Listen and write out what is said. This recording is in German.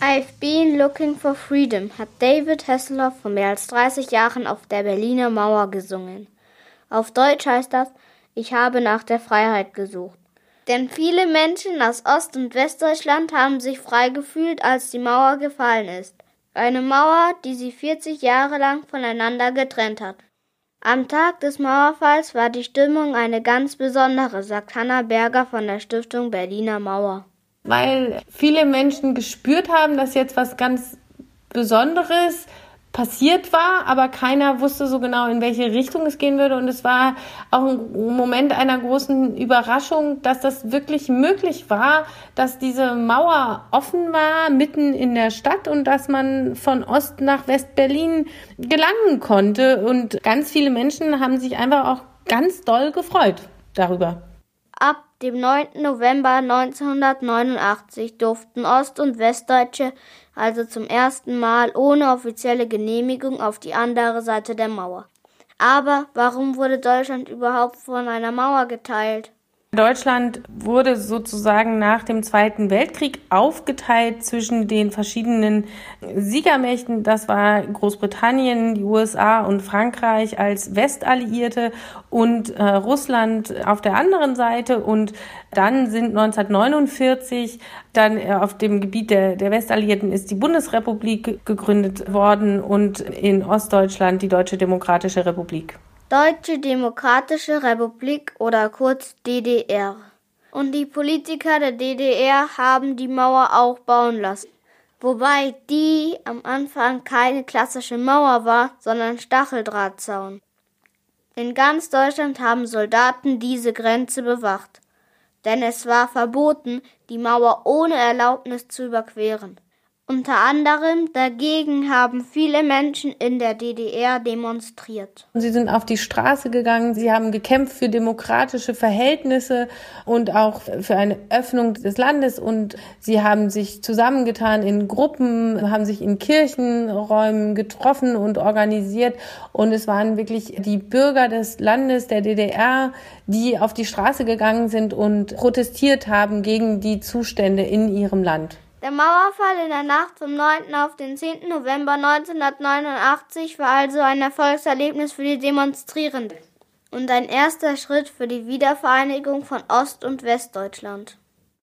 I've been looking for freedom, hat David Hasselhoff vor mehr als 30 Jahren auf der Berliner Mauer gesungen. Auf Deutsch heißt das, ich habe nach der Freiheit gesucht. Denn viele Menschen aus Ost- und Westdeutschland haben sich frei gefühlt, als die Mauer gefallen ist. Eine Mauer, die sie 40 Jahre lang voneinander getrennt hat. Am Tag des Mauerfalls war die Stimmung eine ganz besondere, sagt Hanna Berger von der Stiftung Berliner Mauer. Weil viele Menschen gespürt haben, dass jetzt was ganz Besonderes passiert war, aber keiner wusste so genau, in welche Richtung es gehen würde. Und es war auch ein Moment einer großen Überraschung, dass das wirklich möglich war, dass diese Mauer offen war, mitten in der Stadt und dass man von Ost nach West-Berlin gelangen konnte. Und ganz viele Menschen haben sich einfach auch ganz doll gefreut darüber. Ab dem 9. November 1989 durften Ost- und Westdeutsche also zum ersten Mal ohne offizielle Genehmigung auf die andere Seite der Mauer. Aber warum wurde Deutschland überhaupt von einer Mauer geteilt? Deutschland wurde sozusagen nach dem Zweiten Weltkrieg aufgeteilt zwischen den verschiedenen Siegermächten. Das war Großbritannien, die USA und Frankreich als Westalliierte und äh, Russland auf der anderen Seite. Und dann sind 1949 dann äh, auf dem Gebiet der, der Westalliierten ist die Bundesrepublik gegründet worden und in Ostdeutschland die Deutsche Demokratische Republik. Deutsche Demokratische Republik oder kurz DDR. Und die Politiker der DDR haben die Mauer auch bauen lassen. Wobei die am Anfang keine klassische Mauer war, sondern Stacheldrahtzaun. In ganz Deutschland haben Soldaten diese Grenze bewacht. Denn es war verboten, die Mauer ohne Erlaubnis zu überqueren. Unter anderem dagegen haben viele Menschen in der DDR demonstriert. Sie sind auf die Straße gegangen, sie haben gekämpft für demokratische Verhältnisse und auch für eine Öffnung des Landes und sie haben sich zusammengetan in Gruppen, haben sich in Kirchenräumen getroffen und organisiert und es waren wirklich die Bürger des Landes der DDR, die auf die Straße gegangen sind und protestiert haben gegen die Zustände in ihrem Land. Der Mauerfall in der Nacht vom 9. auf den 10. November 1989 war also ein Erfolgserlebnis für die Demonstrierenden und ein erster Schritt für die Wiedervereinigung von Ost- und Westdeutschland.